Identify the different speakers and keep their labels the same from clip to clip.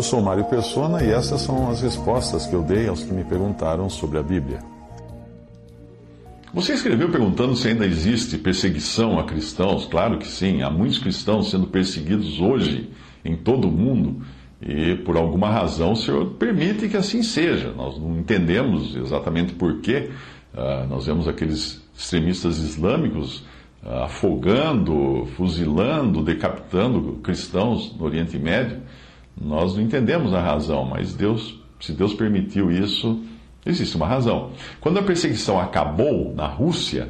Speaker 1: Eu sou Mário Persona e essas são as respostas que eu dei aos que me perguntaram sobre a Bíblia. Você escreveu perguntando se ainda existe perseguição a cristãos. Claro que sim, há muitos cristãos sendo perseguidos hoje em todo o mundo e por alguma razão o Senhor permite que assim seja. Nós não entendemos exatamente por quê. Uh, nós vemos aqueles extremistas islâmicos uh, afogando, fuzilando, decapitando cristãos no Oriente Médio. Nós não entendemos a razão, mas Deus, se Deus permitiu isso, Existe uma razão. Quando a perseguição acabou na Rússia,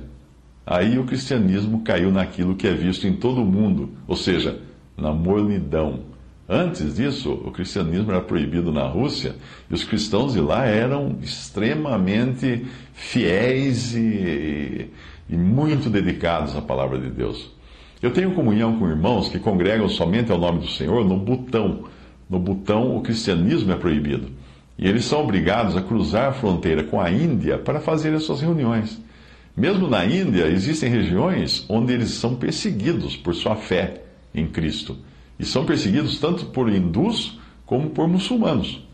Speaker 1: aí o cristianismo caiu naquilo que é visto em todo o mundo, ou seja, na mornidão. Antes disso, o cristianismo era proibido na Rússia e os cristãos de lá eram extremamente fiéis e, e muito dedicados à palavra de Deus. Eu tenho comunhão com irmãos que congregam somente ao nome do Senhor no Butão. No Butão, o cristianismo é proibido. E eles são obrigados a cruzar a fronteira com a Índia para fazer as suas reuniões. Mesmo na Índia, existem regiões onde eles são perseguidos por sua fé em Cristo. E são perseguidos tanto por hindus como por muçulmanos.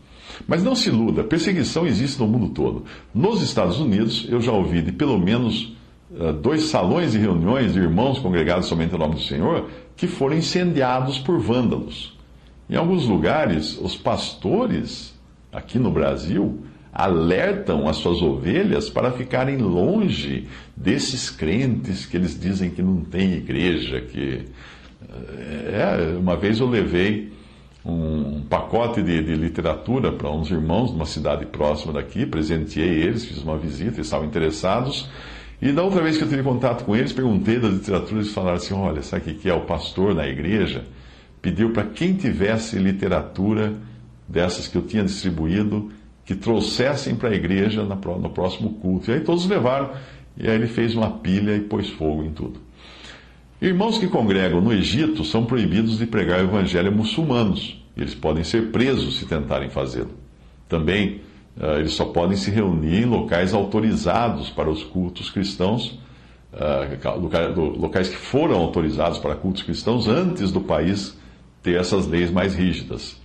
Speaker 1: Mas não se iluda, perseguição existe no mundo todo. Nos Estados Unidos, eu já ouvi de pelo menos uh, dois salões de reuniões de irmãos congregados somente em nome do Senhor que foram incendiados por vândalos. Em alguns lugares, os pastores aqui no Brasil, alertam as suas ovelhas para ficarem longe desses crentes que eles dizem que não tem igreja. Que é, uma vez eu levei um pacote de, de literatura para uns irmãos de uma cidade próxima daqui, presenteei eles, fiz uma visita, eles estavam interessados. E da outra vez que eu tive contato com eles, perguntei da literatura, eles falaram assim: olha, sabe o que é? O pastor na igreja pediu para quem tivesse literatura dessas que eu tinha distribuído, que trouxessem para a igreja no próximo culto. E aí todos levaram, e aí ele fez uma pilha e pôs fogo em tudo. Irmãos que congregam no Egito são proibidos de pregar o evangelho a muçulmanos. Eles podem ser presos se tentarem fazê-lo. Também uh, eles só podem se reunir em locais autorizados para os cultos cristãos, uh, locais que foram autorizados para cultos cristãos antes do país ter essas leis mais rígidas.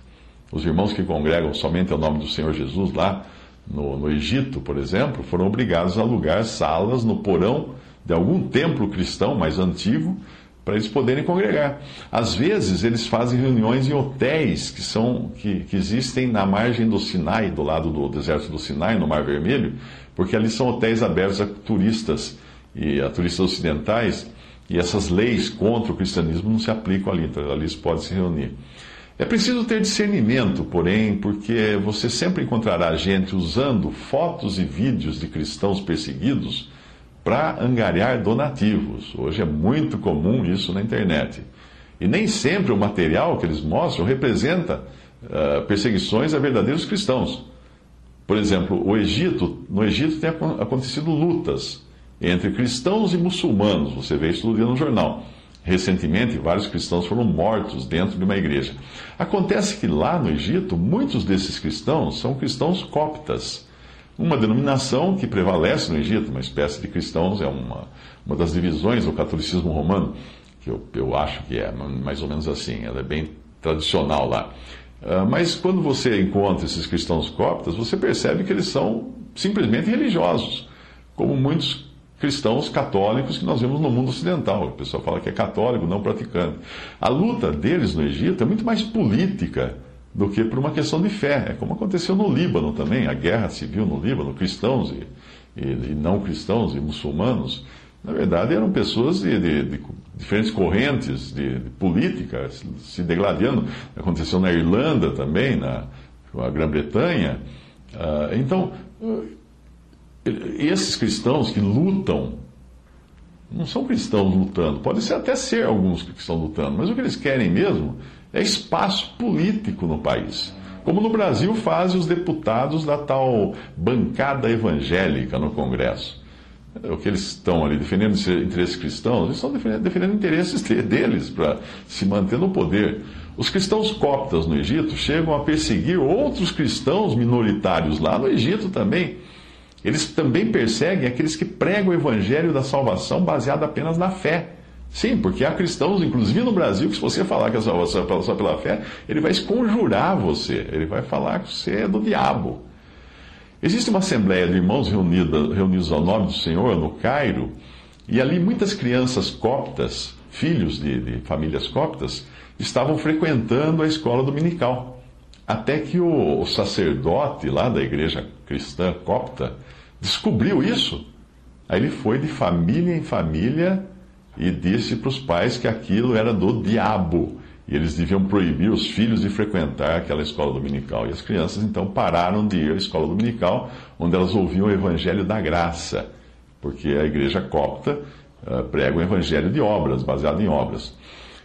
Speaker 1: Os irmãos que congregam somente ao nome do Senhor Jesus lá no, no Egito, por exemplo, foram obrigados a alugar salas no porão de algum templo cristão mais antigo para eles poderem congregar. Às vezes eles fazem reuniões em hotéis que são que, que, existem na margem do Sinai, do lado do deserto do Sinai, no Mar Vermelho, porque ali são hotéis abertos a turistas e a turistas ocidentais, e essas leis contra o cristianismo não se aplicam ali, então ali podem se reunir. É preciso ter discernimento, porém, porque você sempre encontrará gente usando fotos e vídeos de cristãos perseguidos para angariar donativos. Hoje é muito comum isso na internet. E nem sempre o material que eles mostram representa uh, perseguições a verdadeiros cristãos. Por exemplo, o Egito, no Egito tem acontecido lutas entre cristãos e muçulmanos. Você vê isso todo dia no jornal. Recentemente, vários cristãos foram mortos dentro de uma igreja. Acontece que lá no Egito, muitos desses cristãos são cristãos coptas, uma denominação que prevalece no Egito, uma espécie de cristãos, é uma, uma das divisões do catolicismo romano, que eu, eu acho que é mais ou menos assim, ela é bem tradicional lá. Uh, mas quando você encontra esses cristãos coptas, você percebe que eles são simplesmente religiosos, como muitos cristãos católicos que nós vemos no mundo ocidental. O pessoal fala que é católico, não praticante. A luta deles no Egito é muito mais política do que por uma questão de fé. É como aconteceu no Líbano também, a guerra civil no Líbano, cristãos e, e, e não cristãos e muçulmanos. Na verdade, eram pessoas de, de, de diferentes correntes de, de, política se degladiando. Aconteceu na Irlanda também, na, na Grã-Bretanha. Uh, então, esses cristãos que lutam não são cristãos lutando. Pode ser até ser alguns que estão lutando, mas o que eles querem mesmo é espaço político no país. Como no Brasil fazem os deputados da tal bancada evangélica no Congresso. O que eles estão ali defendendo interesses cristãos, eles estão defendendo, defendendo interesses deles para se manter no poder. Os cristãos coptas no Egito chegam a perseguir outros cristãos minoritários lá no Egito também. Eles também perseguem aqueles que pregam o evangelho da salvação baseado apenas na fé. Sim, porque há cristãos, inclusive no Brasil, que se você falar que a salvação é só pela fé, ele vai esconjurar você, ele vai falar que você é do diabo. Existe uma assembleia de irmãos reunidos, reunidos ao nome do Senhor no Cairo, e ali muitas crianças coptas, filhos de, de famílias coptas, estavam frequentando a escola dominical. Até que o, o sacerdote lá da igreja cristã copta descobriu isso. Aí ele foi de família em família e disse para os pais que aquilo era do diabo. E eles deviam proibir os filhos de frequentar aquela escola dominical. E as crianças então pararam de ir à escola dominical, onde elas ouviam o evangelho da graça, porque a igreja copta uh, prega o evangelho de obras, baseado em obras.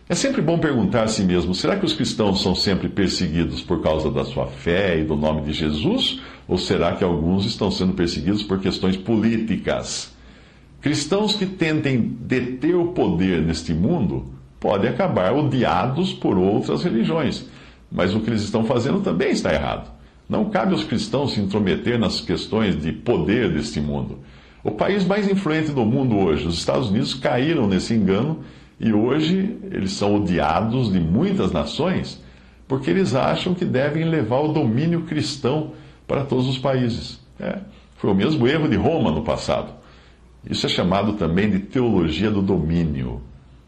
Speaker 1: É sempre bom perguntar a si mesmo: será que os cristãos são sempre perseguidos por causa da sua fé e do nome de Jesus? Ou será que alguns estão sendo perseguidos por questões políticas? Cristãos que tentem deter o poder neste mundo podem acabar odiados por outras religiões, mas o que eles estão fazendo também está errado. Não cabe aos cristãos se intrometer nas questões de poder deste mundo. O país mais influente do mundo hoje, os Estados Unidos, caíram nesse engano e hoje eles são odiados de muitas nações porque eles acham que devem levar o domínio cristão para todos os países. É, foi o mesmo erro de Roma no passado. Isso é chamado também de teologia do domínio.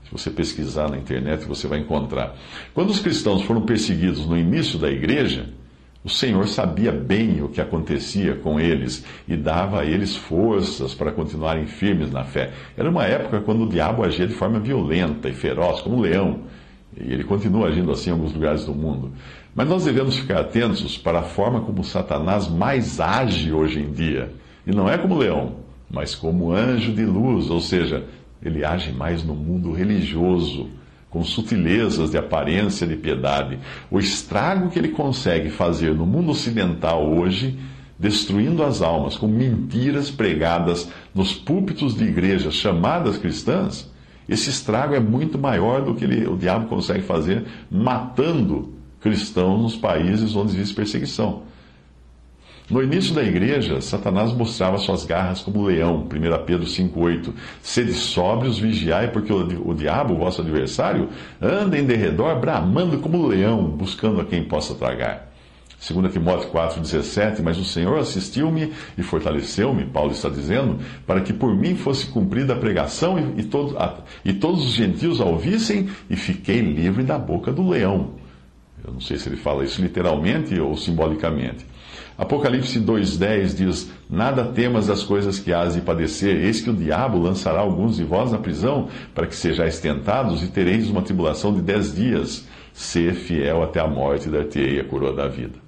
Speaker 1: Se você pesquisar na internet, você vai encontrar. Quando os cristãos foram perseguidos no início da igreja, o Senhor sabia bem o que acontecia com eles e dava a eles forças para continuarem firmes na fé. Era uma época quando o diabo agia de forma violenta e feroz, como um leão. E ele continua agindo assim em alguns lugares do mundo. Mas nós devemos ficar atentos para a forma como Satanás mais age hoje em dia. E não é como leão, mas como anjo de luz, ou seja, ele age mais no mundo religioso com sutilezas de aparência de piedade, o estrago que ele consegue fazer no mundo ocidental hoje, destruindo as almas com mentiras pregadas nos púlpitos de igrejas chamadas cristãs, esse estrago é muito maior do que ele, o diabo consegue fazer matando cristãos nos países onde existe perseguição. No início da igreja, Satanás mostrava suas garras como leão, 1 Pedro 5,8. Sede sóbrios, vigiai, porque o, diabo, vosso adversário, anda em derredor, bramando como leão, buscando a quem possa tragar. 2 Timóteo 4,17, mas o Senhor assistiu-me e fortaleceu-me, Paulo está dizendo, para que por mim fosse cumprida a pregação e, e, todo, a, e todos os gentios a ouvissem, e fiquei livre da boca do leão. Eu não sei se ele fala isso literalmente ou simbolicamente. Apocalipse 2,10 diz: Nada temas das coisas que hás de padecer, eis que o diabo lançará alguns de vós na prisão, para que sejais tentados e tereis uma tribulação de dez dias. Ser fiel até a morte, dar-te-ei a coroa da vida.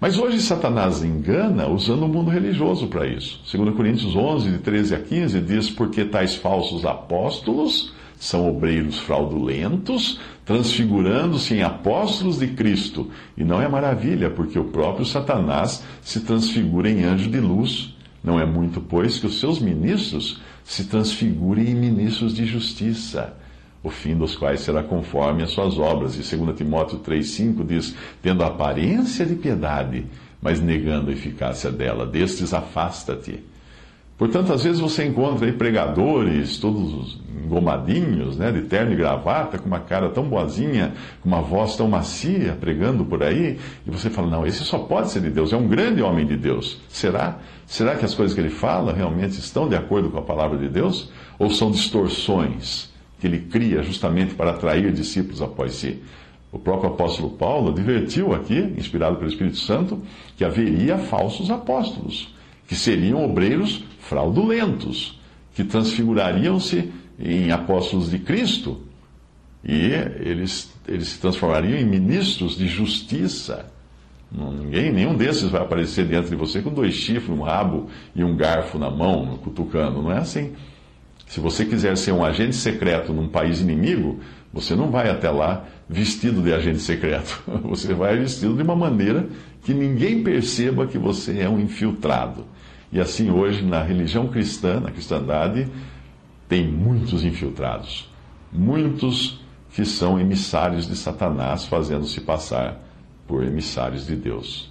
Speaker 1: Mas hoje Satanás engana usando o mundo religioso para isso. 2 Coríntios 11, de 13 a 15, diz: Porque tais falsos apóstolos são obreiros fraudulentos, transfigurando-se em apóstolos de Cristo. E não é maravilha, porque o próprio Satanás se transfigura em anjo de luz. Não é muito, pois, que os seus ministros se transfigurem em ministros de justiça, o fim dos quais será conforme as suas obras. E 2 Timóteo 3,5 diz: Tendo aparência de piedade, mas negando a eficácia dela, destes afasta-te. Portanto, às vezes você encontra aí pregadores, todos engomadinhos, né, de terno e gravata, com uma cara tão boazinha, com uma voz tão macia, pregando por aí, e você fala, não, esse só pode ser de Deus, é um grande homem de Deus. Será? Será que as coisas que ele fala realmente estão de acordo com a palavra de Deus? Ou são distorções que ele cria justamente para atrair discípulos após si? O próprio apóstolo Paulo advertiu aqui, inspirado pelo Espírito Santo, que haveria falsos apóstolos que seriam obreiros fraudulentos, que transfigurariam-se em apóstolos de Cristo e eles, eles se transformariam em ministros de justiça. Ninguém, nenhum desses vai aparecer diante de você com dois chifres, um rabo e um garfo na mão, cutucando. Não é assim. Se você quiser ser um agente secreto num país inimigo, você não vai até lá vestido de agente secreto. Você vai vestido de uma maneira que ninguém perceba que você é um infiltrado. E assim hoje, na religião cristã, na cristandade, tem muitos infiltrados. Muitos que são emissários de Satanás, fazendo-se passar por emissários de Deus.